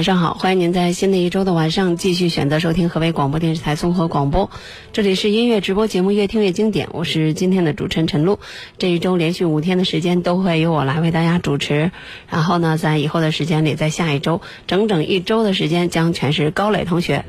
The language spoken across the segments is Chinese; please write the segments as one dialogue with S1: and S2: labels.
S1: 晚上好，欢迎您在新的一周的晚上继续选择收听河北广播电视台综合广播，这里是音乐直播节目《越听越经典》，我是今天的主持人陈露。这一周连续五天的时间都会由我来为大家主持，然后呢，在以后的时间里，在下一周整整一周的时间将全是高磊同学。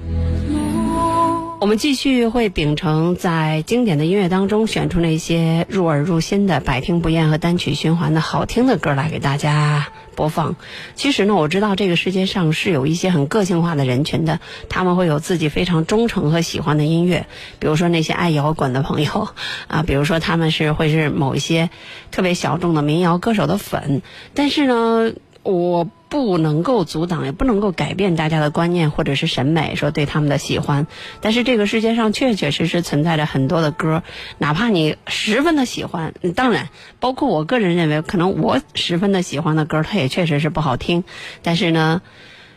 S1: 我们继续会秉承在经典的音乐当中选出那些入耳入心的、百听不厌和单曲循环的好听的歌来给大家播放。其实呢，我知道这个世界上是有一些很个性化的人群的，他们会有自己非常忠诚和喜欢的音乐，比如说那些爱摇滚的朋友啊，比如说他们是会是某一些特别小众的民谣歌手的粉，但是呢，我。不能够阻挡，也不能够改变大家的观念或者是审美，说对他们的喜欢。但是这个世界上确确实实存在着很多的歌，哪怕你十分的喜欢，当然，包括我个人认为，可能我十分的喜欢的歌，它也确实是不好听。但是呢。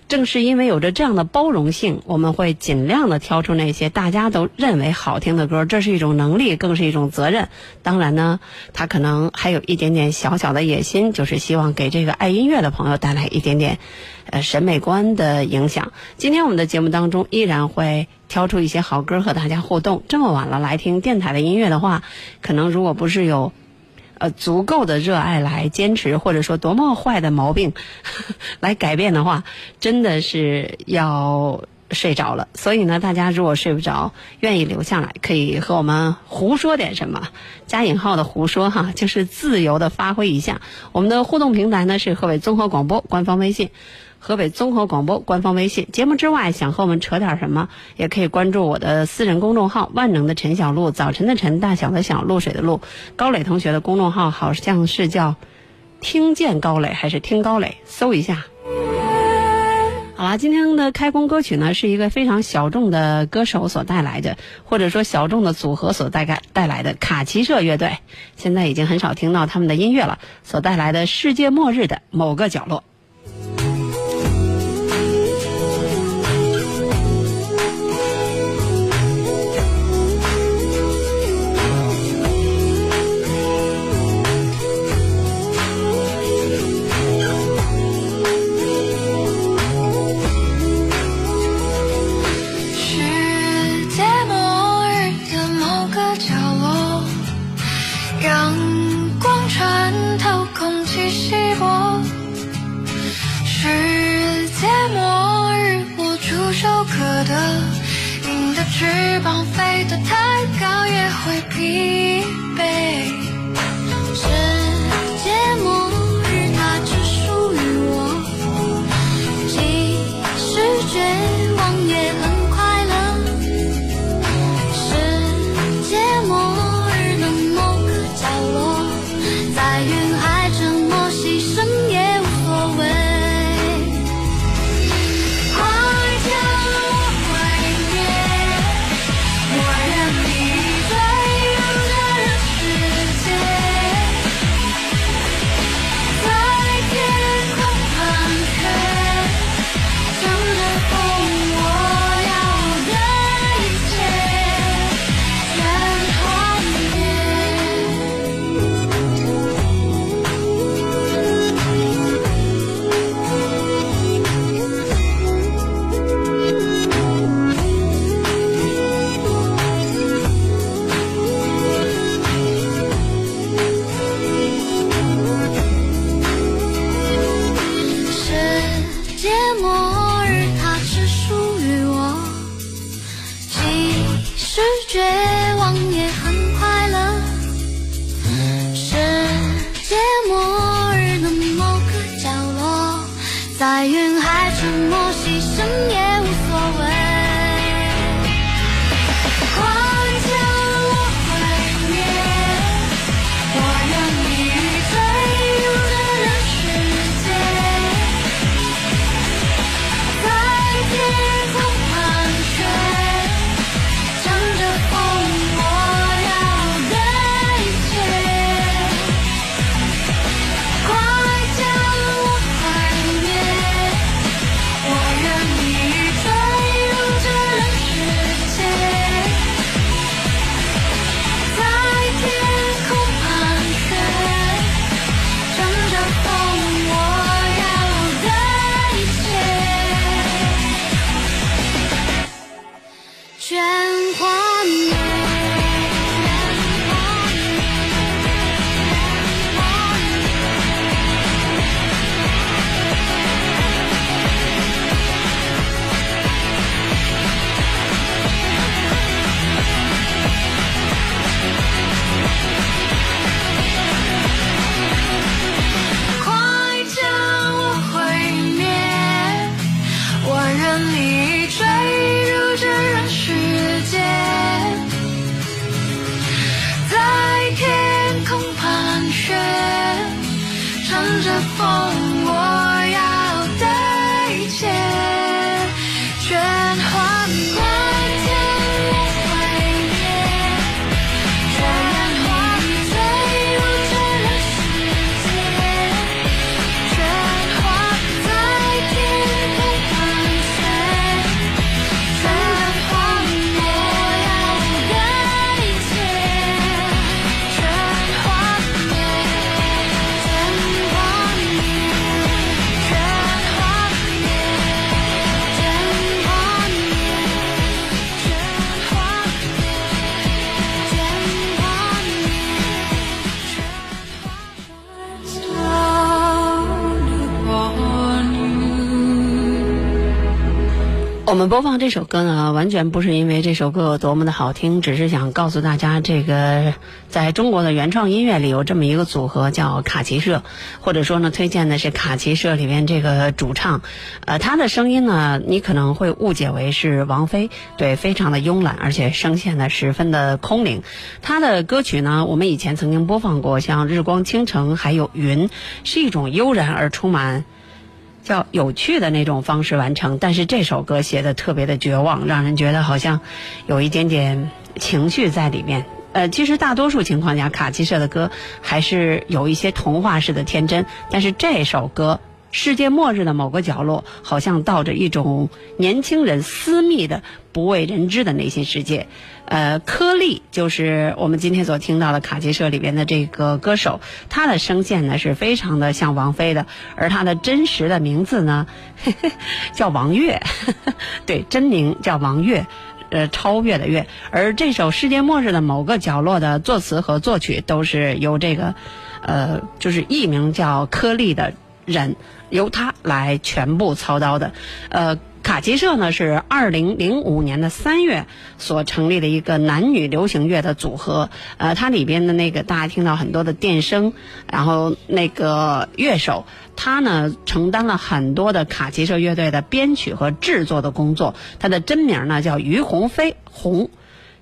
S1: 正是因为有着这样的包容性，我们会尽量的挑出那些大家都认为好听的歌，这是一种能力，更是一种责任。当然呢，他可能还有一点点小小的野心，就是希望给这个爱音乐的朋友带来一点点，呃，审美观的影响。今天我们的节目当中依然会挑出一些好歌和大家互动。这么晚了来听电台的音乐的话，可能如果不是有。呃，足够的热爱来坚持，或者说多么坏的毛病 来改变的话，真的是要睡着了。所以呢，大家如果睡不着，愿意留下来，可以和我们胡说点什么，加引号的胡说哈，就是自由的发挥一下。我们的互动平台呢是河北综合广播官方微信。河北综合广播官方微信节目之外，想和我们扯点什么，也可以关注我的私人公众号“万能的陈小璐”，早晨的晨，大小的小，露水的露。高磊同学的公众号好像是叫“听见高磊”还是“听高磊”，搜一下。好啦，今天的开工歌曲呢，是一个非常小众的歌手所带来的，或者说小众的组合所带带来的卡奇社乐队，现在已经很少听到他们的音乐了，所带来的《世界末日的某个角落》。
S2: 沉默牺牲也我
S1: 们播放这首歌呢，完全不是因为这首歌有多么的好听，只是想告诉大家，这个在中国的原创音乐里有这么一个组合叫卡奇社，或者说呢，推荐的是卡奇社里面这个主唱，呃，他的声音呢，你可能会误解为是王菲，对，非常的慵懒，而且声线呢十分的空灵。他的歌曲呢，我们以前曾经播放过，像《日光倾城》还有《云》，是一种悠然而充满。叫有趣的那种方式完成，但是这首歌写的特别的绝望，让人觉得好像有一点点情绪在里面。呃，其实大多数情况下，卡奇社的歌还是有一些童话式的天真，但是这首歌。世界末日的某个角落，好像道着一种年轻人私密的、不为人知的内心世界。呃，颗粒就是我们今天所听到的卡奇社里边的这个歌手，他的声线呢是非常的像王菲的，而他的真实的名字呢 叫王悦，对，真名叫王悦。呃，超越的越，而这首《世界末日的某个角落》的作词和作曲都是由这个，呃，就是艺名叫颗粒的人，由他来全部操刀的。呃，卡奇社呢是二零零五年的三月所成立的一个男女流行乐的组合。呃，它里边的那个大家听到很多的电声，然后那个乐手。他呢承担了很多的卡奇社乐队的编曲和制作的工作。他的真名呢叫于鸿飞，鸿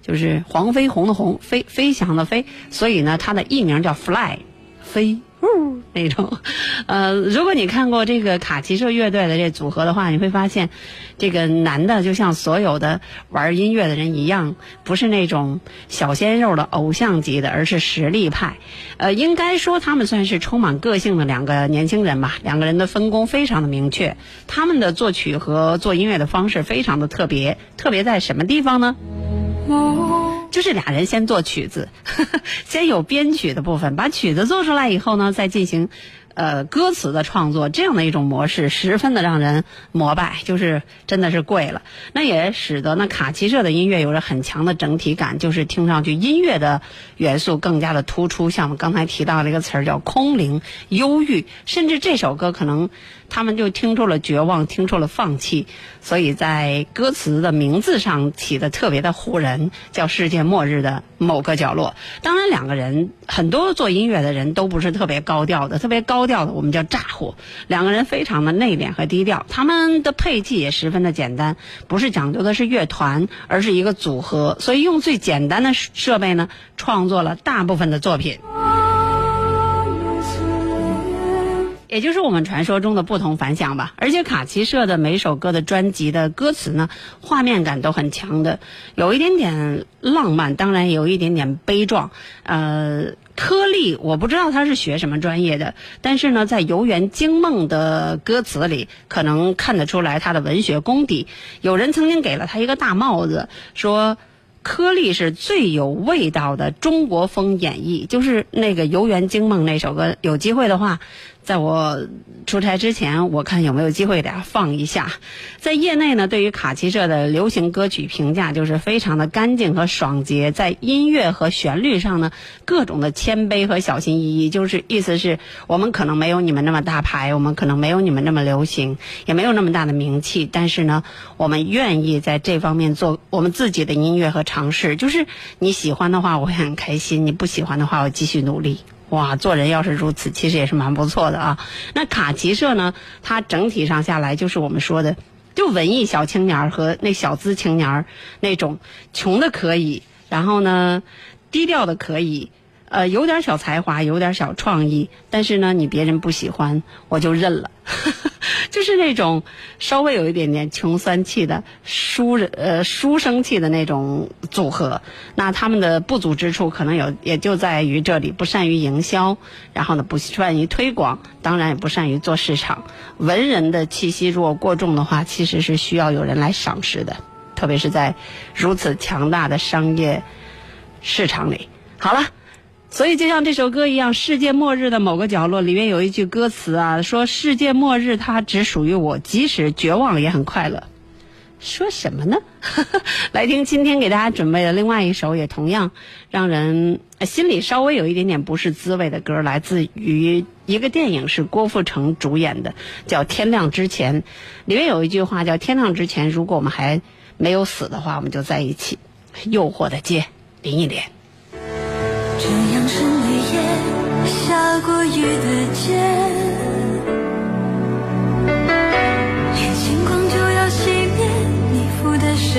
S1: 就是黄飞鸿的鸿，飞飞翔的飞，所以呢他的艺名叫 Fly，飞。呜 那种，呃，如果你看过这个卡奇社乐队的这组合的话，你会发现，这个男的就像所有的玩音乐的人一样，不是那种小鲜肉的偶像级的，而是实力派。呃，应该说他们算是充满个性的两个年轻人吧。两个人的分工非常的明确，他们的作曲和做音乐的方式非常的特别，特别在什么地方呢？就是俩人先做曲子，呵 呵先有编曲的部分，把曲子做出来以后呢，再进行呃歌词的创作这样的一种模式，十分的让人膜拜，就是真的是贵了。那也使得呢卡奇社的音乐有着很强的整体感，就是听上去音乐的元素更加的突出。像我们刚才提到的一个词儿叫空灵、忧郁，甚至这首歌可能他们就听出了绝望，听出了放弃，所以在歌词的名字上起的特别的唬人，叫“世界末日的某个角落”。当然，两个人很多做音乐的人都不是特别高调的，特别高调的我们叫咋呼。两个人非常的内敛和低调，他们的配器也十分的简单，不是讲究的是乐团，而是一个组合，所以用最简单的设备呢，创作了大部分的作品。也就是我们传说中的不同凡响吧。而且卡奇社的每首歌的专辑的歌词呢，画面感都很强的，有一点点浪漫，当然有一点点悲壮。呃，颗粒我不知道他是学什么专业的，但是呢，在游园惊梦的歌词里，可能看得出来他的文学功底。有人曾经给了他一个大帽子，说。颗粒是最有味道的中国风演绎，就是那个《游园惊梦》那首歌。有机会的话，在我出差之前，我看有没有机会给大家放一下。在业内呢，对于卡奇社的流行歌曲评价就是非常的干净和爽洁，在音乐和旋律上呢，各种的谦卑和小心翼翼，就是意思是我们可能没有你们那么大牌，我们可能没有你们那么流行，也没有那么大的名气，但是呢，我们愿意在这方面做我们自己的音乐和尝试。就是你喜欢的话，我会很开心；你不喜欢的话，我继续努力。哇，做人要是如此，其实也是蛮不错的啊。那卡其社呢，它整体上下来就是我们说的，就文艺小青年儿和那小资青年儿那种穷的可以，然后呢低调的可以，呃，有点小才华，有点小创意，但是呢，你别人不喜欢，我就认了。就是那种稍微有一点点穷酸气的书人呃书生气的那种组合，那他们的不足之处可能有，也就在于这里不善于营销，然后呢不善于推广，当然也不善于做市场。文人的气息如果过重的话，其实是需要有人来赏识的，特别是在如此强大的商业市场里。好了。所以，就像这首歌一样，《世界末日的某个角落》里面有一句歌词啊，说“世界末日它只属于我，即使绝望也很快乐”。说什么呢？来听今天给大家准备的另外一首，也同样让人心里稍微有一点点不是滋味的歌，来自于一个电影，是郭富城主演的，叫《天亮之前》。里面有一句话叫“天亮之前，如果我们还没有死的话，我们就在一起”。诱惑的街，林忆莲。
S2: 这样深的夜下过雨的街，连星光就要熄灭，你赴的是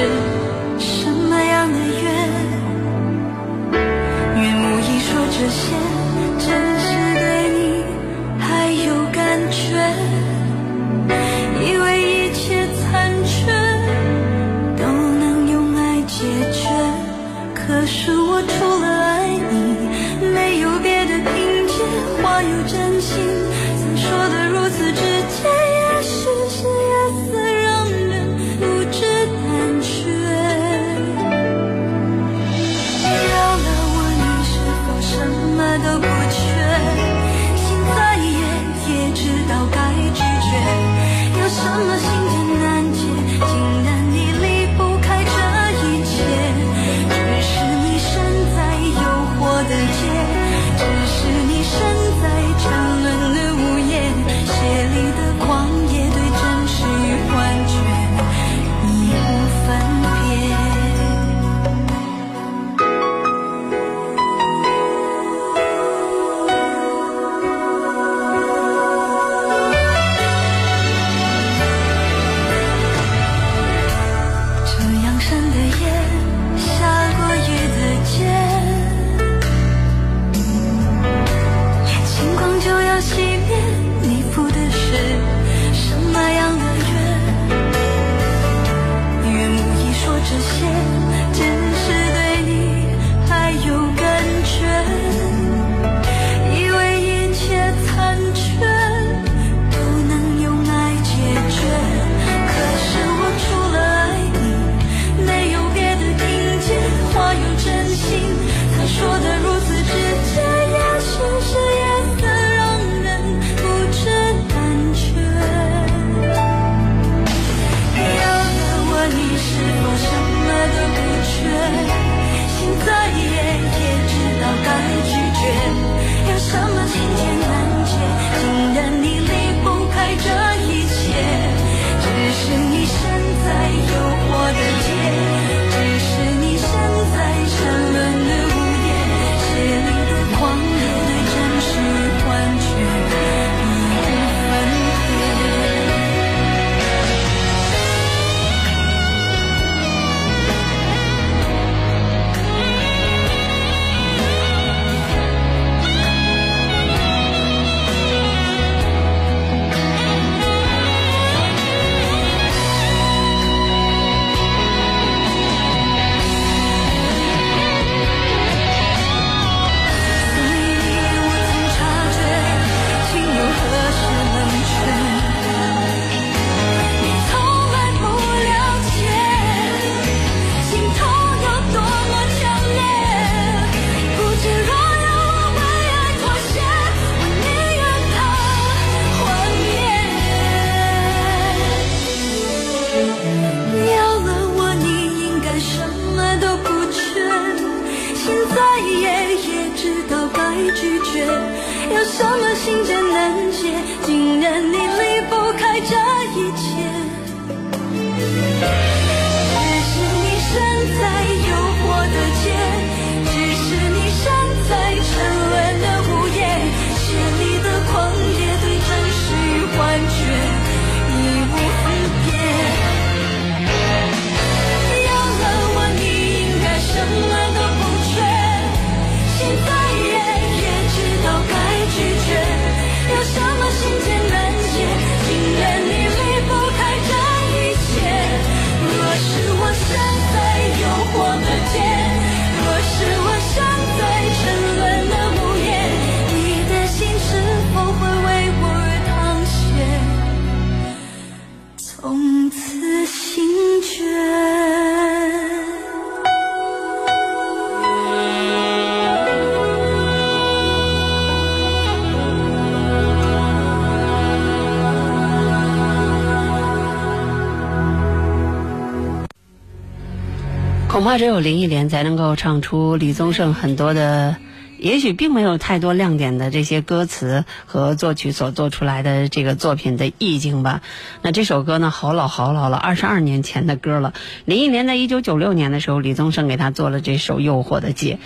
S1: 恐怕只有林忆莲才能够唱出李宗盛很多的，也许并没有太多亮点的这些歌词和作曲所做出来的这个作品的意境吧。那这首歌呢，好老好老了，二十二年前的歌了。林忆莲在一九九六年的时候，李宗盛给她做了这首《诱惑的街》，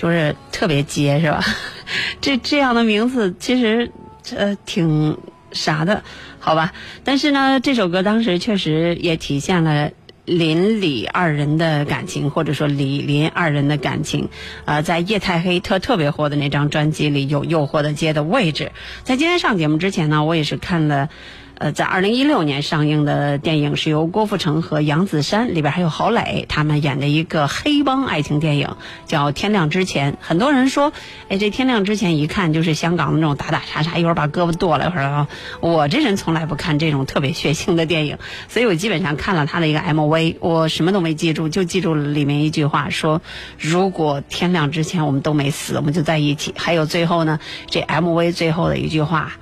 S1: 就是特别街是吧？这这样的名字其实呃挺啥的，好吧？但是呢，这首歌当时确实也体现了。林李二人的感情，或者说李林二人的感情，呃，在夜太黑特特别火的那张专辑里有《诱惑的街》的位置。在今天上节目之前呢，我也是看了。呃，在二零一六年上映的电影是由郭富城和杨子姗，里边还有郝蕾他们演的一个黑帮爱情电影，叫《天亮之前》。很多人说，哎，这《天亮之前》一看就是香港的那种打打杀杀，一会儿把胳膊剁了，一会儿啊。我这人从来不看这种特别血腥的电影，所以我基本上看了他的一个 MV，我什么都没记住，就记住了里面一句话，说如果天亮之前我们都没死，我们就在一起。还有最后呢，这 MV 最后的一句话。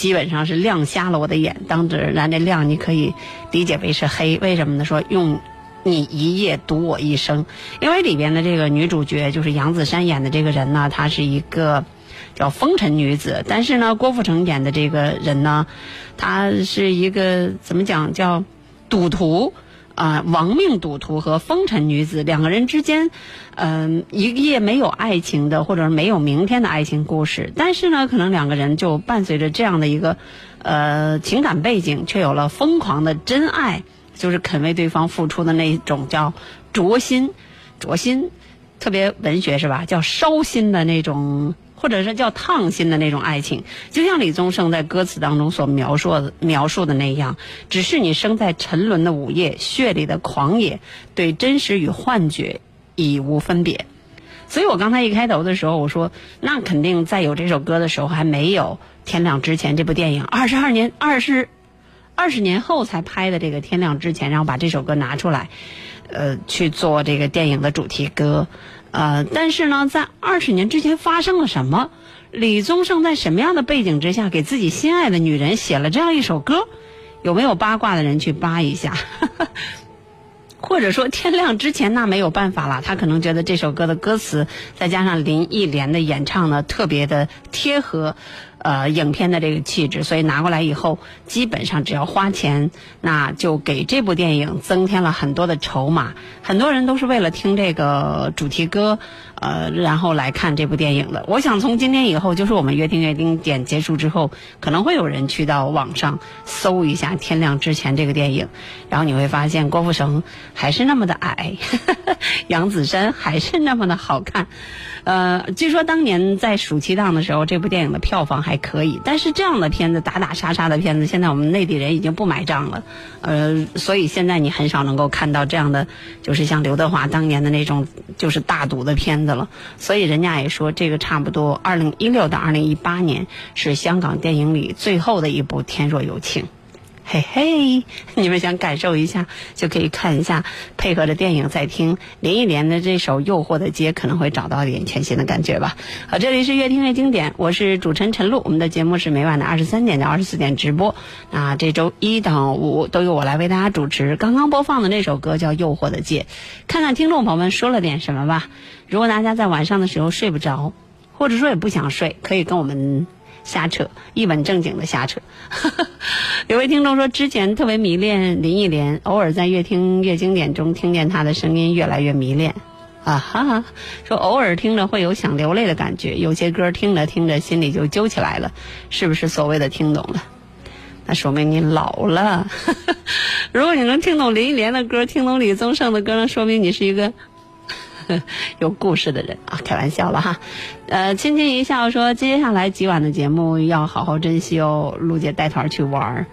S1: 基本上是亮瞎了我的眼，当然这亮你可以理解为是黑，为什么呢？说用你一夜赌我一生，因为里边的这个女主角就是杨子姗演的这个人呢，她是一个叫风尘女子，但是呢，郭富城演的这个人呢，他是一个怎么讲叫赌徒。啊，亡命赌徒和风尘女子两个人之间，嗯、一夜没有爱情的，或者没有明天的爱情故事。但是呢，可能两个人就伴随着这样的一个呃情感背景，却有了疯狂的真爱，就是肯为对方付出的那种叫灼心，灼心，特别文学是吧？叫烧心的那种。或者是叫烫心的那种爱情，就像李宗盛在歌词当中所描述的描述的那样，只是你生在沉沦的午夜，血里的狂野，对真实与幻觉已无分别。所以我刚才一开头的时候我说，那肯定在有这首歌的时候还没有《天亮之前》这部电影，二十二年二十二十年后才拍的这个《天亮之前》，然后把这首歌拿出来，呃，去做这个电影的主题歌。呃，但是呢，在二十年之前发生了什么？李宗盛在什么样的背景之下给自己心爱的女人写了这样一首歌？有没有八卦的人去扒一下？或者说天亮之前那没有办法了，他可能觉得这首歌的歌词再加上林忆莲的演唱呢，特别的贴合。呃，影片的这个气质，所以拿过来以后，基本上只要花钱，那就给这部电影增添了很多的筹码。很多人都是为了听这个主题歌，呃，然后来看这部电影的。我想从今天以后，就是我们约听约定点结束之后，可能会有人去到网上搜一下《天亮之前》这个电影，然后你会发现郭富城还是那么的矮，杨子姗还是那么的好看。呃，据说当年在暑期档的时候，这部电影的票房还可以，但是这样的片子打打杀杀的片子，现在我们内地人已经不买账了。呃，所以现在你很少能够看到这样的，就是像刘德华当年的那种就是大赌的片子了。所以人家也说，这个差不多二零一六到二零一八年是香港电影里最后的一部《天若有情》。嘿嘿，你们想感受一下，就可以看一下，配合着电影再听林忆莲的这首《诱惑的街》，可能会找到一点全新的感觉吧。好，这里是越听越经典，我是主持人陈露，我们的节目是每晚的二十三点到二十四点直播。那这周一到五都由我来为大家主持。刚刚播放的那首歌叫《诱惑的街》，看看听众朋友们说了点什么吧。如果大家在晚上的时候睡不着。或者说也不想睡，可以跟我们瞎扯，一本正经的瞎扯。有位听众说，之前特别迷恋林忆莲，偶尔在越听越经典中听见她的声音，越来越迷恋。啊哈哈，说偶尔听着会有想流泪的感觉，有些歌听着听着心里就揪起来了，是不是所谓的听懂了？那说明你老了。如果你能听懂林忆莲的歌，听懂李宗盛的歌，那说明你是一个 有故事的人啊！开玩笑了哈。呃，轻轻一笑说，接下来几晚的节目要好好珍惜哦。陆姐带团去玩儿。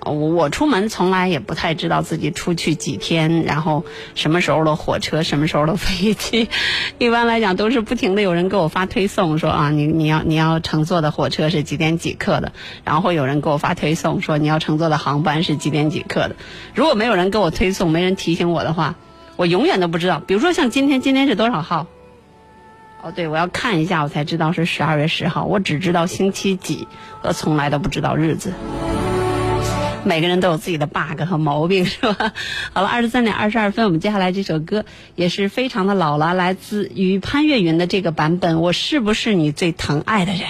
S1: 我我出门从来也不太知道自己出去几天，然后什么时候的火车，什么时候的飞机，一般来讲都是不停的有人给我发推送说啊，你你要你要乘坐的火车是几点几刻的，然后有人给我发推送说你要乘坐的航班是几点几刻的。如果没有人给我推送，没人提醒我的话，我永远都不知道。比如说像今天，今天是多少号？哦，对，我要看一下，我才知道是十二月十号。我只知道星期几，我从来都不知道日子。每个人都有自己的 bug 和毛病，是吧？好了，二十三点二十二分，我们接下来这首歌也是非常的老了，来自于潘越云的这个版本。我是不是你最疼爱的人？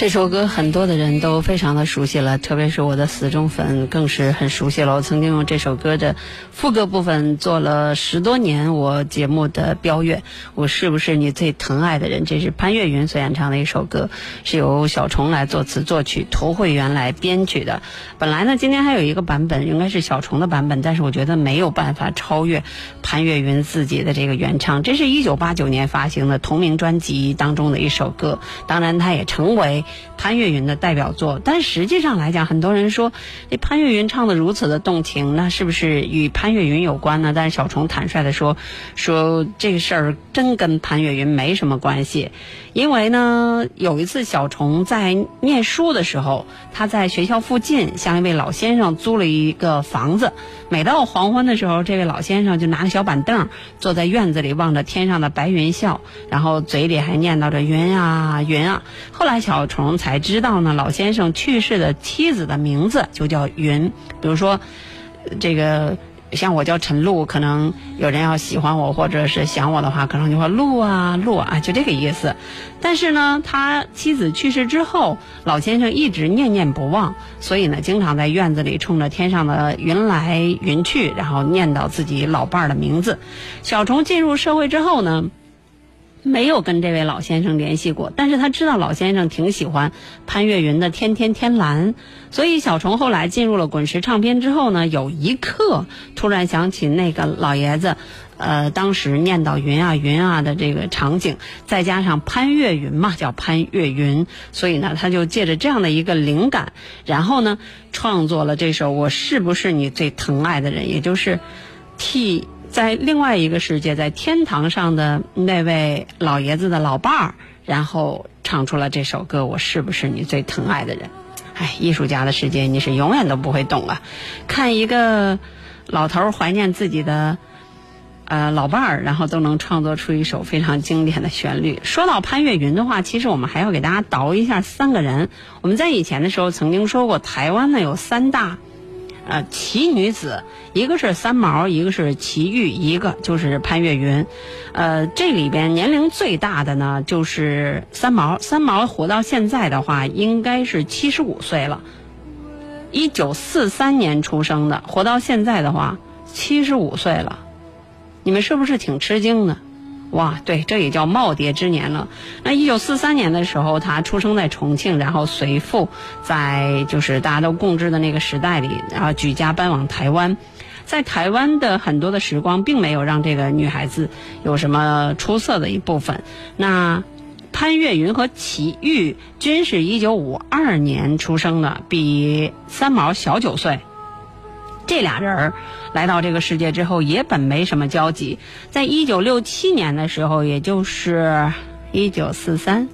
S3: 这
S1: 首歌很多的人都非常的熟悉了，特别是我的死忠粉更是很熟悉了。我曾经用这首歌的副歌部分做了十多年我节目的标月。我是不是你最疼爱的人？这是潘越云所演唱的一首歌，是由小虫来作词作曲，涂慧源来编曲的。本来呢，今天还有一个版本，应该是小虫的版本，但是我觉得没有办法超越潘越云自己的这个原唱。这是一九八九年发行的同名专辑当中的一首歌，当然它也成为。潘越云的代表作，但实际上来讲，很多人说这潘越云唱的如此的动情，那是不是与潘越云有关呢？但是小虫坦率的说，说这个事儿真跟潘越云没什么关系，因为呢，有一次小虫在念书的时候，他在学校附近向一位老先生租了一个房子，每到黄昏的时候，这位老先生就拿着小板凳坐在院子里，望着天上的白云笑，然后嘴里还念叨着云啊云啊。后来小虫才。才知道呢，老先生去世的妻子的名字就叫云。比如说，这个像我叫陈露，可能有人要喜欢我或者是想我的话，可能就说露啊露啊，就这个意思。但是呢，他妻子去世之后，老先生一直念念不忘，所以呢，经常在院子里冲着天上的云来云去，然后念叨自己老伴儿的名字。小虫进入社会之后呢？没有跟这位老先生联系过，但是他知道老先生挺喜欢潘越云的《天天天蓝》，所以小虫后来进入了滚石唱片之后呢，有一刻突然想起那个老爷子，呃，当时念叨云啊云啊的这个场景，再加上潘越云嘛，叫潘越云，所以呢，他就借着这样的一个灵感，然后呢，创作了这首《我是不是你最疼爱的人》，也就是替。在另外一个世界，在天堂上的那位老爷子的老伴儿，然后唱出了这首歌。我是不是你最疼爱的人？哎，艺术家的世界你是永远都不会懂啊！看一个老头怀念自己的呃老伴儿，然后都能创作出一首非常经典的旋律。说到潘越云的话，其实我们还要给大家倒一下三个人。我们在以前的时候曾经说过，台湾呢有三大。呃，奇女子，一个是三毛，一个是奇遇，一个就是潘越云。呃，这里边年龄最大的呢，就是三毛。三毛活到现在的话，应该是七十五岁了。一九四三年出生的，活到现在的话，七十五岁了。你们是不是挺吃惊的？哇，对，这也叫耄耋之年了。那一九四三年的时候，他出生在重庆，然后随父在就是大家都共治的那个时代里，然后举家搬往台湾。在台湾的很多的时光，并没有让这个女孩子有什么出色的一部分。那潘越云和齐豫均是一九五二年出生的，比三毛小九岁。这俩人儿来到这个世界之后，也本没什么交集。在一九六七年的时候，也就是一九四三、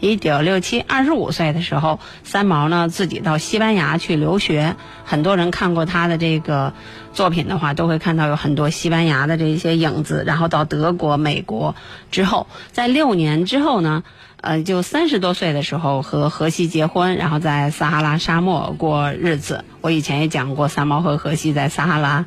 S1: 一九六七，二十五岁的时候，三毛呢自己到西班牙去留学。很多人看过他的这个作品的话，都会看到有很多西班牙的这些影子。然后到德国、美国之后，在六年之后呢。呃，就三十多岁的时候和荷西结婚，然后在撒哈拉沙漠过日子。我以前也讲过，三毛和荷西在撒哈拉，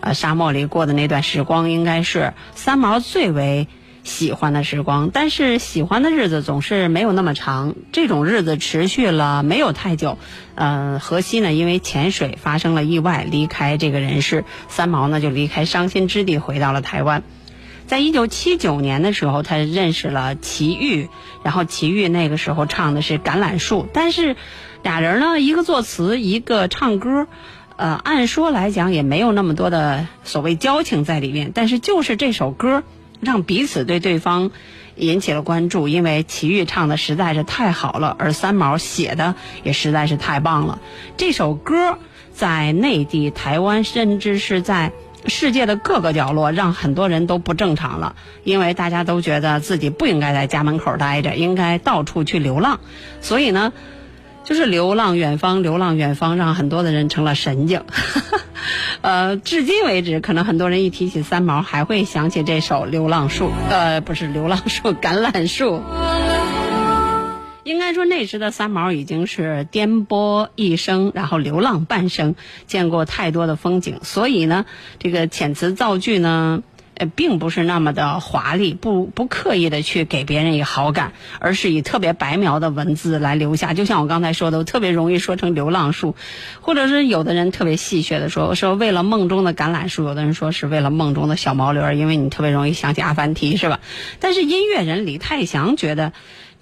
S1: 呃，沙漠里过的那段时光，应该是三毛最为喜欢的时光。但是喜欢的日子总是没有那么长，这种日子持续了没有太久。呃，荷西呢，因为潜水发生了意外，离开这个人世。三毛呢，就离开伤心之地，回到了台湾。在一九七九年的时候，他认识了齐豫，然后齐豫那个时候唱的是《橄榄树》，但是俩人呢，一个作词，一个唱歌，呃，按说来讲也没有那么多的所谓交情在里面，但是就是这首歌让彼此对对方引起了关注，因为齐豫唱的实在是太好了，而三毛写的也实在是太棒了。这首歌在内地、台湾，甚至是在。世界的各个角落，让很多人都不正常了，因为大家都觉得自己不应该在家门口待着，应该到处去流浪。所以呢，就是流浪远方，流浪远方，让很多的人成了神经。呃，至今为止，可能很多人一提起三毛，还会想起这首《流浪树》。呃，不是《流浪树》，《橄榄树》。应该说，那时的三毛已经是颠簸一生，然后流浪半生，见过太多的风景，所以呢，这个遣词造句呢，并不是那么的华丽，不不刻意的去给别人以好感，而是以特别白描的文字来留下。就像我刚才说的，我特别容易说成流浪树，或者是有的人特别戏谑的说说为了梦中的橄榄树，有的人说是为了梦中的小毛驴，因为你特别容易想起阿凡提，是吧？但是音乐人李泰祥觉得。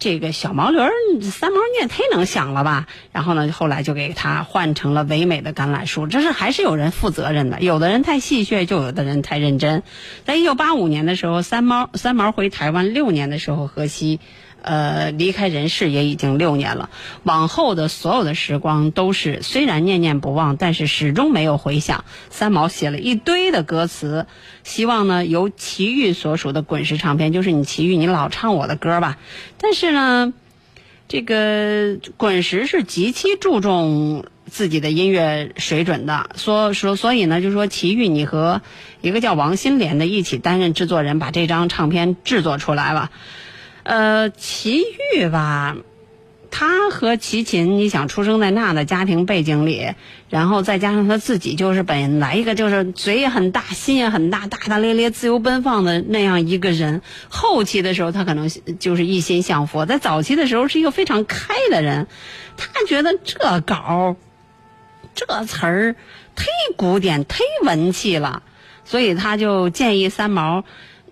S1: 这个小毛驴儿三毛你也忒能想了吧？然后呢，后来就给他换成了唯美的橄榄树。这是还是有人负责任的，有的人太戏谑，就有的人太认真。在一九八五年的时候，三毛三毛回台湾六年的时候，荷西。呃，离开人世也已经六年了，往后的所有的时光都是虽然念念不忘，但是始终没有回响。三毛写了一堆的歌词，希望呢由齐豫所属的滚石唱片，就是你齐豫，你老唱我的歌吧。但是呢，这个滚石是极其注重自己的音乐水准的，说说所以呢，就说齐豫，你和一个叫王心莲的一起担任制作人，把这张唱片制作出来了。呃，齐豫吧，他和齐秦，你想出生在那样的家庭背景里，然后再加上他自己就是本来一个就是嘴也很大，心也很大，大大咧咧、自由奔放的那样一个人。后期的时候，他可能就是一心向佛；在早期的时候，是一个非常开的人。他觉得这稿、这词儿忒古典、忒文气了，所以他就建议三毛，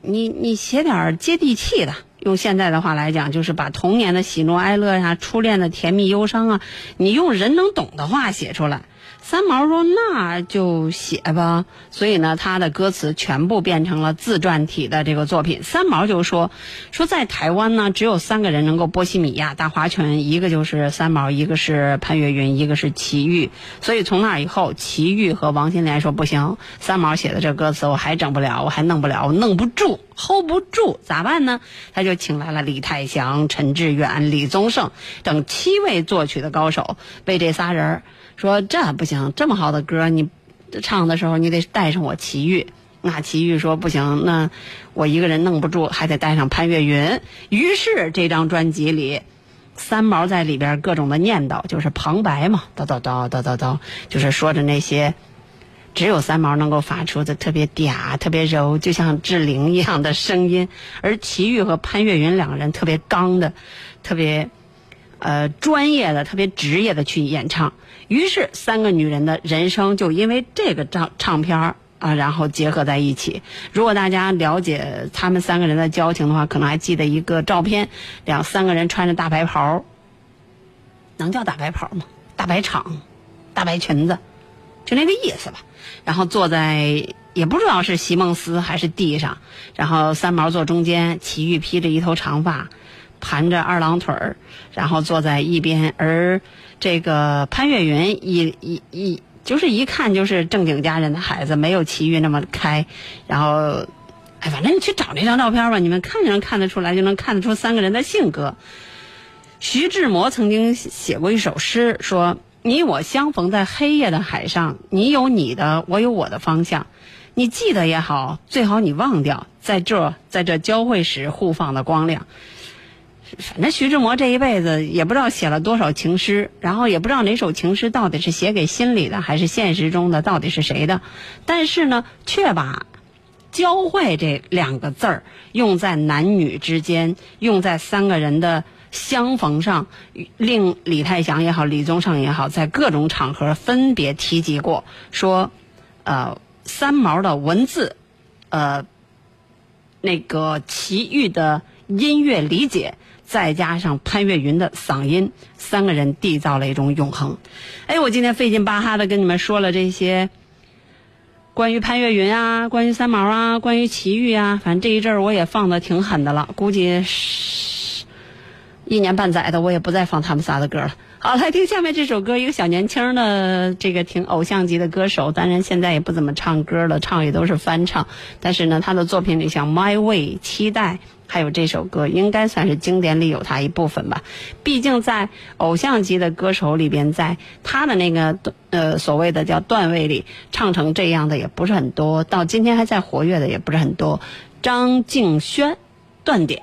S1: 你你写点接地气的。用现在的话来讲，就是把童年的喜怒哀乐呀、初恋的甜蜜忧伤啊，你用人能懂的话写出来。三毛说：“那就写吧。”所以呢，他的歌词全部变成了自传体的这个作品。三毛就说：“说在台湾呢，只有三个人能够波西米亚大划拳，一个就是三毛，一个是潘越云，一个是齐豫。所以从那以后，齐豫和王心莲说不行，三毛写的这歌词我还整不了，我还弄不了，我弄不住，hold 不住，咋办呢？他就请来了李泰祥、陈志远、李宗盛等七位作曲的高手，为这仨人儿。”说这不行，这么好的歌，你唱的时候你得带上我齐豫。那齐豫说不行，那我一个人弄不住，还得带上潘越云。于是这张专辑里，三毛在里边各种的念叨，就是旁白嘛，叨叨叨叨叨叨，就是说着那些只有三毛能够发出的特别嗲、特别柔，就像志玲一样的声音。而齐豫和潘越云两个人特别刚的，特别。呃，专业的、特别职业的去演唱，于是三个女人的人生就因为这个唱唱片儿啊，然后结合在一起。如果大家了解他们三个人的交情的话，可能还记得一个照片，两三个人穿着大白袍，能叫大白袍吗？大白场，大白裙子，就那个意思吧。然后坐在也不知道是席梦思还是地上，然后三毛坐中间，齐豫披着一头长发。盘着二郎腿儿，然后坐在一边，而这个潘越云一一一就是一看就是正经家人的孩子，没有齐豫那么开。然后，哎，反正你去找那张照片吧，你们看就能看得出来，就能看得出三个人的性格。徐志摩曾经写过一首诗，说：“你我相逢在黑夜的海上，你有你的，我有我的方向。你记得也好，最好你忘掉，在这在这交汇时互放的光亮。”反正徐志摩这一辈子也不知道写了多少情诗，然后也不知道哪首情诗到底是写给心里的，还是现实中的，到底是谁的。但是呢，却把“交汇”这两个字儿用在男女之间，用在三个人的相逢上，令李泰祥也好，李宗盛也好，在各种场合分别提及过，说，呃，三毛的文字，呃，那个齐豫的音乐理解。再加上潘越云的嗓音，三个人缔造了一种永恒。哎，我今天费劲巴哈的跟你们说了这些关于潘越云啊，关于三毛啊，关于齐豫啊，反正这一阵儿我也放的挺狠的了，估计一年半载的我也不再放他们仨的歌了。好，来听下面这首歌，一个小年轻的这个挺偶像级的歌手，当然现在也不怎么唱歌了，唱也都是翻唱。但是呢，他的作品里像《My Way》、《期待》。还有这首歌应该算是经典里有他一部分吧，毕竟在偶像级的歌手里边，在他的那个呃所谓的叫段位里唱成这样的也不是很多，到今天还在活跃的也不是很多。张敬轩，断点。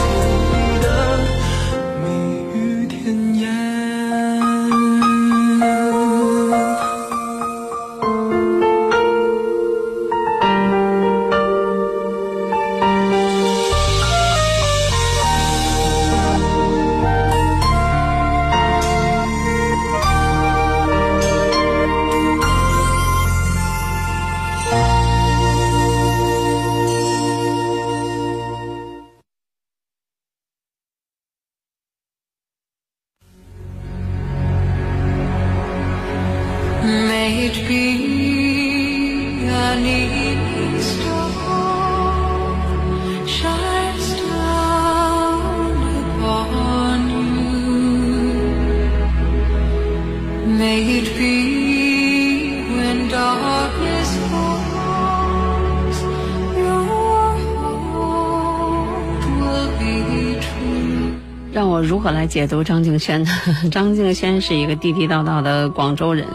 S1: 解读张敬轩呢？张敬轩是一个地地道道的广州人，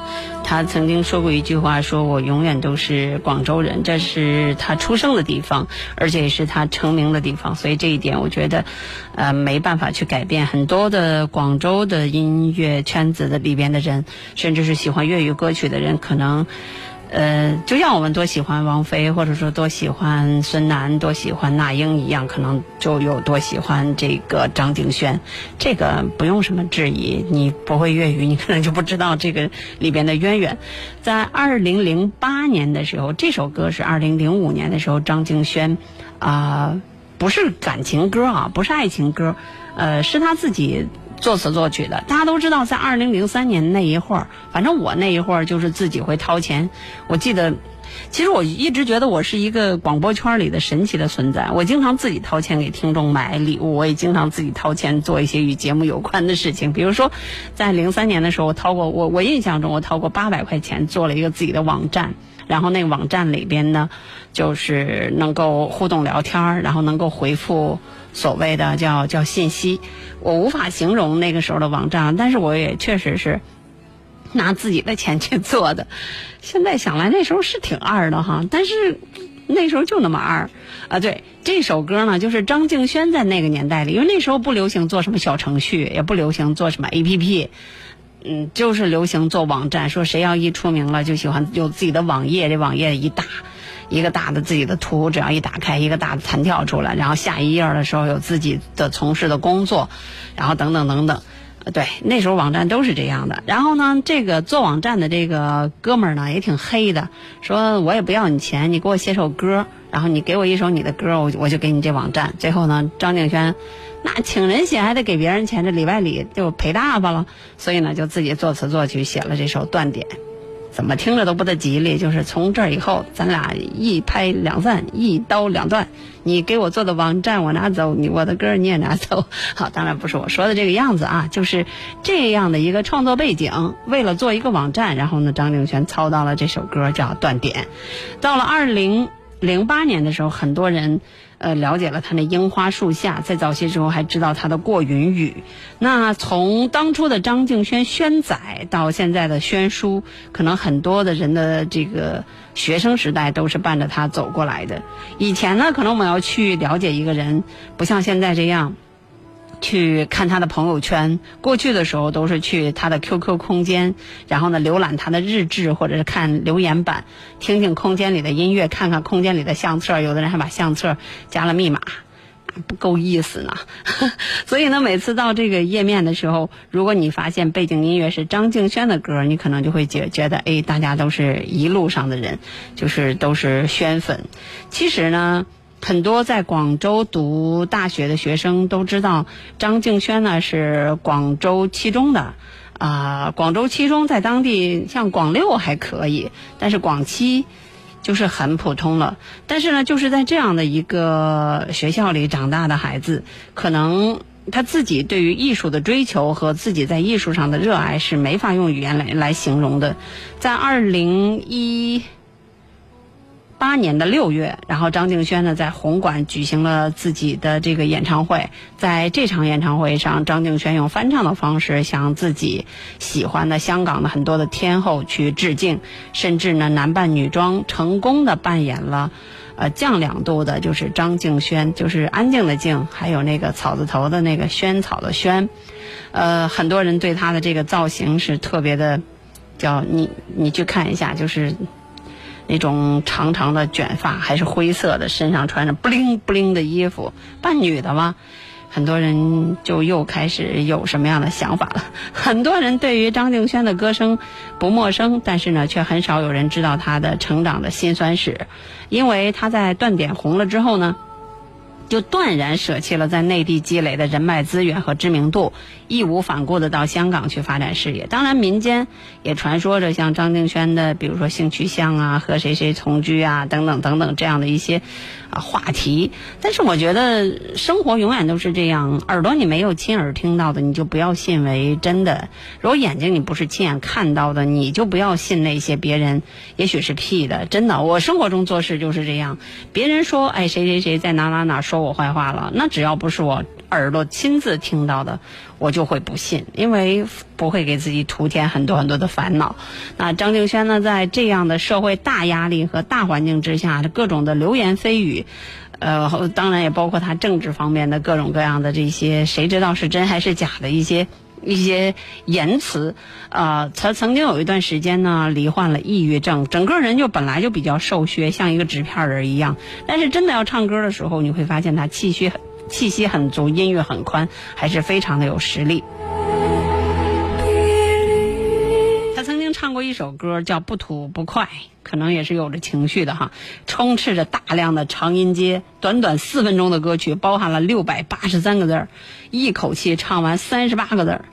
S1: 他曾经说过一句话，说我永远都是广州人，这是他出生的地方，而且也是他成名的地方，所以这一点我觉得，呃，没办法去改变。很多的广州的音乐圈子的里边的人，甚至是喜欢粤语歌曲的人，可能。呃，就像我们多喜欢王菲，或者说多喜欢孙楠，多喜欢那英一样，可能就有多喜欢这个张敬轩。这个不用什么质疑，你不会粤语，你可能就不知道这个里边的渊源。在二零零八年的时候，这首歌是二零零五年的时候，张敬轩啊、不是感情歌啊，不是爱情歌，呃，是他自己作词作曲的。大家都知道，在二零零三年那一会儿，反正我那一会儿就是自己会掏钱。我记得其实我一直觉得我是一个广播圈里的神奇的存在。我经常自己掏钱给听众买礼物，我也经常自己掏钱做一些与节目有关的事情。比如说，在零三年的时候，我掏过我我印象中我掏过八百块钱做了一个自己的网站，然后那个网站里边呢，就是能够互动聊天儿，然后能够回复所谓的叫叫信息。我无法形容那个时候的网站，但是我也确实是。拿自己的钱去做的，现在想来那时候是挺二的哈，但是那时候就那么二啊。对这首歌呢，就是张敬轩在那个年代里，因为那时候不流行做什么小程序，也不流行做什么 APP，嗯，就是流行做网站。说谁要一出名了，就喜欢有自己的网页，这网页一大一个大的自己的图，只要一打开，一个大的弹跳出来，然后下一页的时候有自己的从事的工作，然后等等等等。对，那时候网站都是这样的。然后呢，这个做网站的这个哥们儿呢，也挺黑的，说我也不要你钱，你给我写首歌，然后你给我一首你的歌，我我就给你这网站。最后呢，张敬轩那请人写还得给别人钱，这里外里就赔大发了，所以呢，就自己作词作曲写了这首《断点》。怎么听着都不得吉利，就是从这儿以后，咱俩一拍两散，一刀两断。你给我做的网站我拿走，你我的歌你也拿走。好，当然不是我说的这个样子啊，就是这样的一个创作背景。为了做一个网站，然后呢，张敬轩操刀了这首歌叫《断点》。到了二零零八年的时候，很多人。呃，了解了他那樱花树下，在早些时候还知道他的过云雨。那从当初的张敬轩轩仔到现在的轩叔，可能很多的人的这个学生时代都是伴着他走过来的。以前呢，可能我们要去了解一个人，不像现在这样。去看他的朋友圈，过去的时候都是去他的 QQ 空间，然后呢浏览他的日志，或者是看留言板，听听空间里的音乐，看看空间里的相册。有的人还把相册加了密码，不够意思呢。所以呢，每次到这个页面的时候，如果你发现背景音乐是张敬轩的歌，你可能就会觉觉得，哎，大家都是一路上的人，就是都是轩粉。其实呢。很多在广州读大学的学生都知道，张敬轩呢是广州七中的，啊，广州七中在当地像广六还可以，但是广七就是很普通了。但是呢，就是在这样的一个学校里长大的孩子，可能他自己对于艺术的追求和自己在艺术上的热爱是没法用语言来来形容的。在二零一。八年的六月，然后张敬轩呢在红馆举行了自己的这个演唱会。在这场演唱会上，张敬轩用翻唱的方式向自己喜欢的香港的很多的天后去致敬，甚至呢男扮女装，成功的扮演了呃降两度的，就是张敬轩，就是安静的静，还有那个草字头的那个萱草的萱。呃，很多人对他的这个造型是特别的，叫你你去看一下，就是。那种长长的卷发，还是灰色的，身上穿着不灵不灵的衣服，扮女的吗？很多人就又开始有什么样的想法了？很多人对于张敬轩的歌声不陌生，但是呢，却很少有人知道他的成长的辛酸史，因为他在断点红了之后呢。就断然舍弃了在内地积累的人脉资源和知名度，义无反顾的到香港去发展事业。当然，民间也传说着像张敬轩的，比如说性取向啊、和谁谁同居啊等等等等这样的一些啊话题。但是，我觉得生活永远都是这样，耳朵你没有亲耳听到的，你就不要信为真的；如果眼睛你不是亲眼看到的，你就不要信那些别人也许是屁的。真的，我生活中做事就是这样，别人说哎谁谁谁在哪哪哪。说我坏话了，那只要不是我耳朵亲自听到的，我就会不信，因为不会给自己徒添很多很多的烦恼。那张敬轩呢，在这样的社会大压力和大环境之下，各种的流言蜚语，呃，当然也包括他政治方面的各种各样的这些，谁知道是真还是假的一些。一些言辞，呃，他曾经有一段时间呢，罹患了抑郁症，整个人就本来就比较瘦削，像一个纸片人一样。但是真的要唱歌的时候，你会发现他气息气息很足，音域很宽，还是非常的有实力。他曾经唱过一首歌叫《不吐不快》，可能也是有着情绪的哈，充斥着大量的长音阶，短短四分钟的歌曲，包含了六百八十三个字儿，一口气唱完三十八个字儿。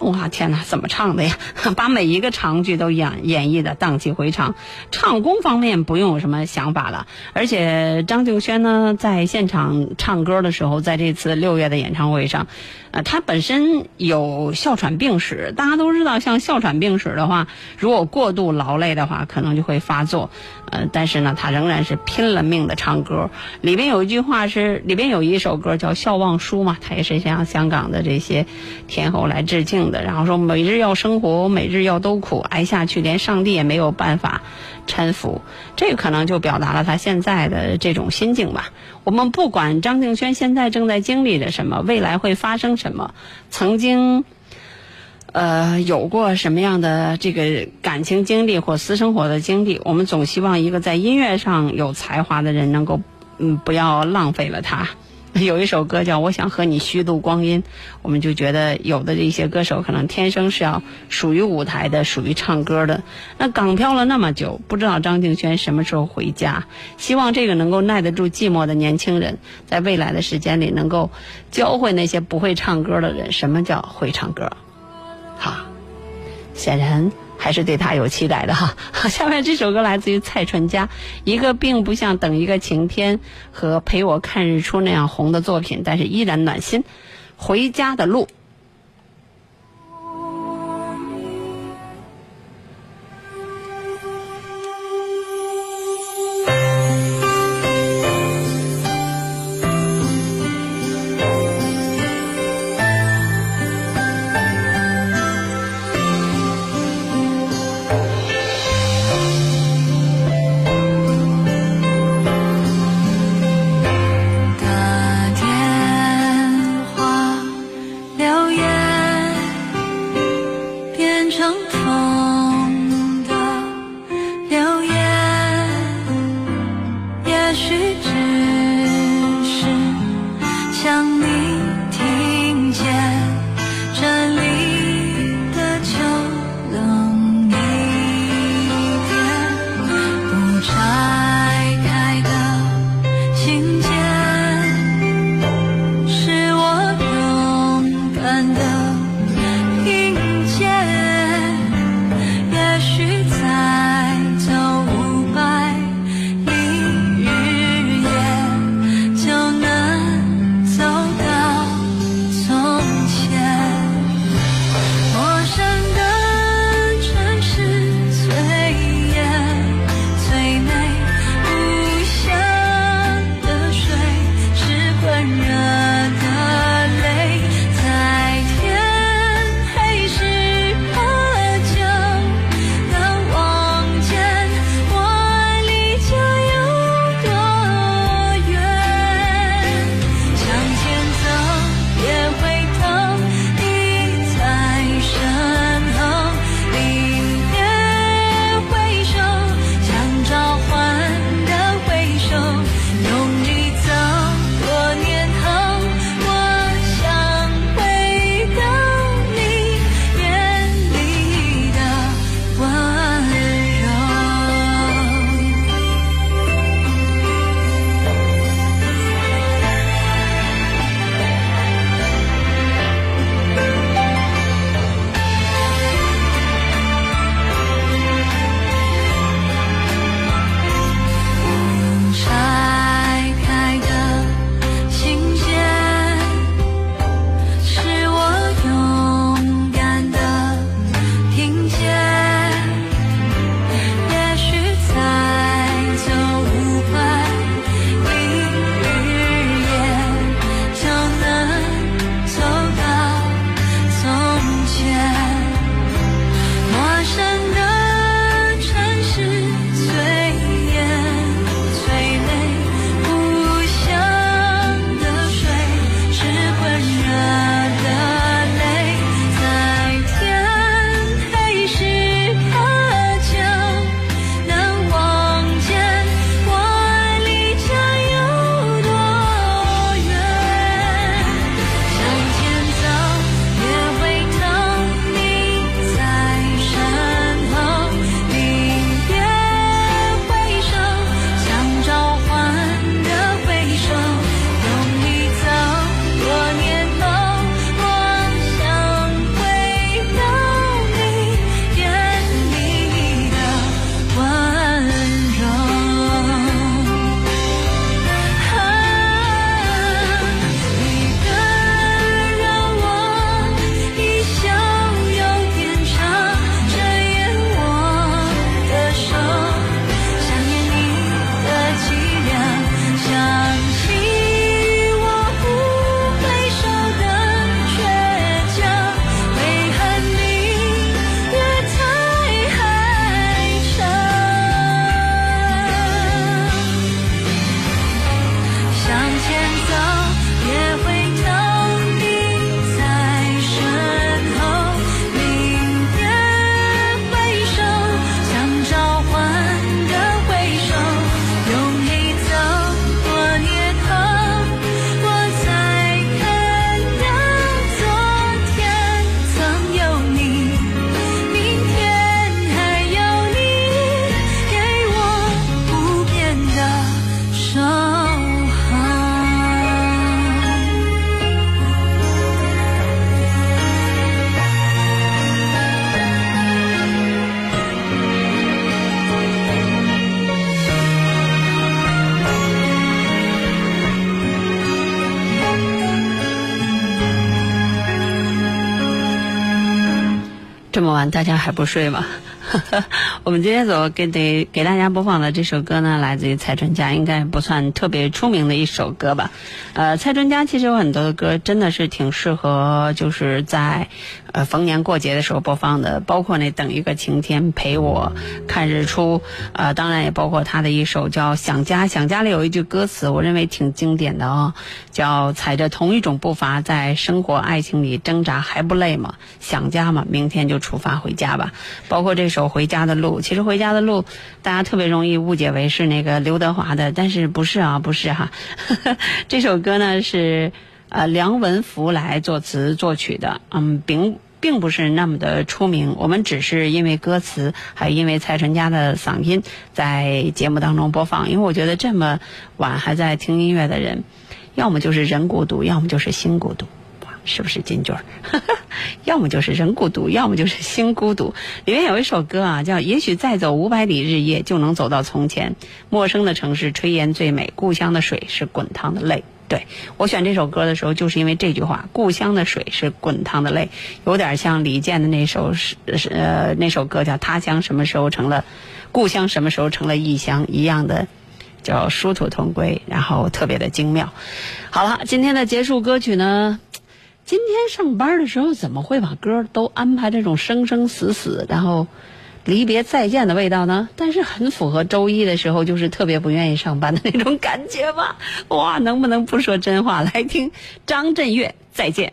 S1: 哇，天哪，怎么唱的呀？把每一个长句都演演绎的荡气回肠。唱功方面不用有什么想法了，而且张敬轩呢，在现场唱歌的时候，在这次六月的演唱会上，呃，他本身有哮喘病史，大家都知道，像哮喘病史的话，如果过度劳累的话，可能就会发作。呃，但是呢，他仍然是拼了命的唱歌。里边有一句话是，里边有一首歌叫《笑忘书》嘛，他也是向香港的这些天后来致敬的。然后说，每日要生活，每日要都苦，挨下去连上帝也没有办法搀扶。这可能就表达了他现在的这种心境吧。我们不管张敬轩现在正在经历着什么，未来会发生什么，曾经。呃，有过什么样的这个感情经历或私生活的经历？我们总希望一个在音乐上有才华的人能够，嗯，不要浪费了他。有一首歌叫《我想和你虚度光阴》，我们就觉得有的这些歌手可能天生是要属于舞台的，属于唱歌的。那港漂了那么久，不知道张敬轩什么时候回家？希望这个能够耐得住寂寞的年轻人，在未来的时间里能够教会那些不会唱歌的人什么叫会唱歌。啊，显然还是对他有期待的哈。下面这首歌来自于蔡淳佳，一个并不像《等一个晴天》和《陪我看日出》那样红的作品，但是依然暖心。回家的路。
S2: 这
S1: 么晚大家还不睡吗？我们今天所给给给大家播放的这首歌呢，来自于蔡淳佳，应该不算特别出名的一首歌吧。呃，蔡淳佳其实有很多的歌，真的是挺适合就是在呃逢年过节的时候播放的，包括那等一个晴天陪我看日出，呃，当然也包括他的一首叫《想家》，《想家》里有一句歌词，我认为挺经典的哦，叫踩着同一种步伐在生活爱情里挣扎还不累吗？想家嘛，明天就出发回家吧。包括这首《回家的路》，其实《回家的路》大家特别容易误解为是那个刘德华的，但是不是啊，不是哈。这首歌呢是呃梁文福来作词作曲的，嗯，并并不是那么的出名。我们只是因为歌词，还因为蔡淳佳的嗓音，在节目当中播放。因为我觉得这么晚还在听音乐的人，要么就是人孤独，要么就是心孤独。是不是金句儿？要么就是人孤独，要么就是心孤独。里面有一首歌啊，叫《也许再走五百里日夜，就能走到从前》。陌生的城市，炊烟最美，故乡的水是滚烫的泪。对我选这首歌的时候，就是因为这句话：“故乡的水是滚烫的泪”，有点像李健的那首是是呃那首歌叫《他乡什么时候成了故乡，什么时候成了异乡》一样的，叫殊途同归，然后特别的精妙。好了，今天的结束歌曲呢？今天上班的时候怎么会把歌都安排这种生生死死，然后离别再见的味道呢？但是很符合周一的时候就是特别不愿意上班的那种感觉吧？哇，能不能不说真话？来听张震岳《再见》。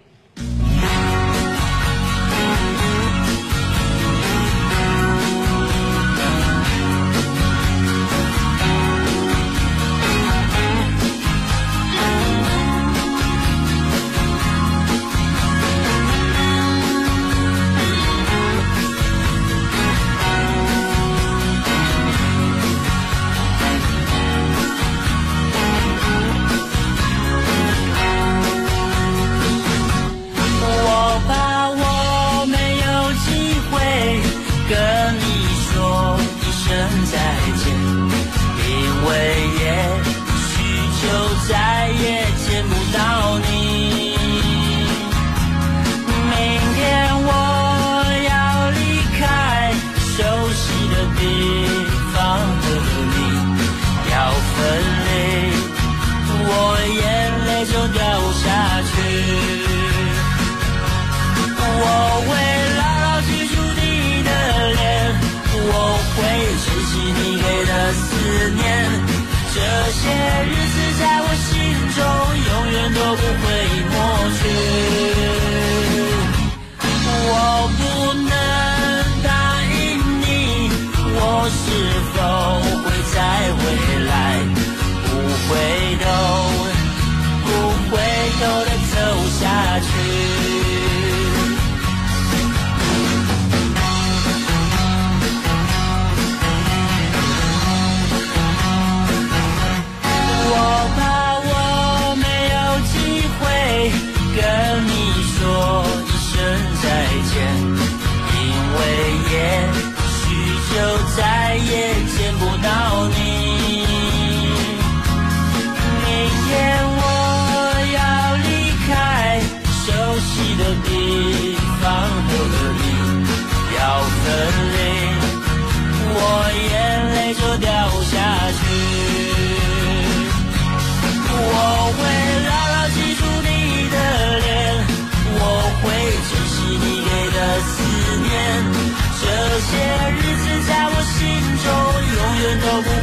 S4: 永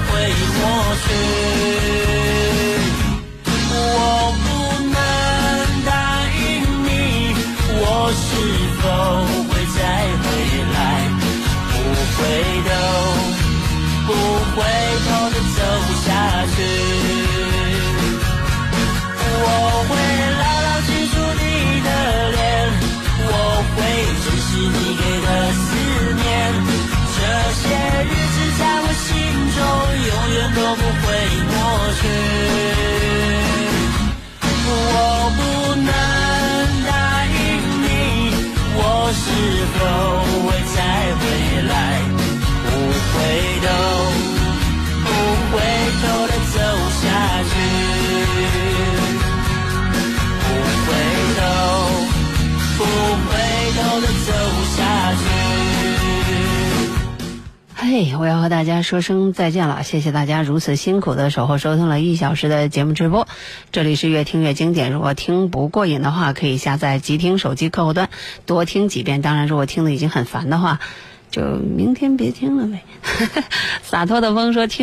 S4: 我要和
S1: 大家说声再见了，谢谢大家如此辛苦的守候收听了一小时的节目直播。这里是越听越经典，如果听不过瘾的话，可以下载即听手机客户端多听几遍。当然，如果听的已经很烦的话，就明天别听了呗。洒脱的风说听。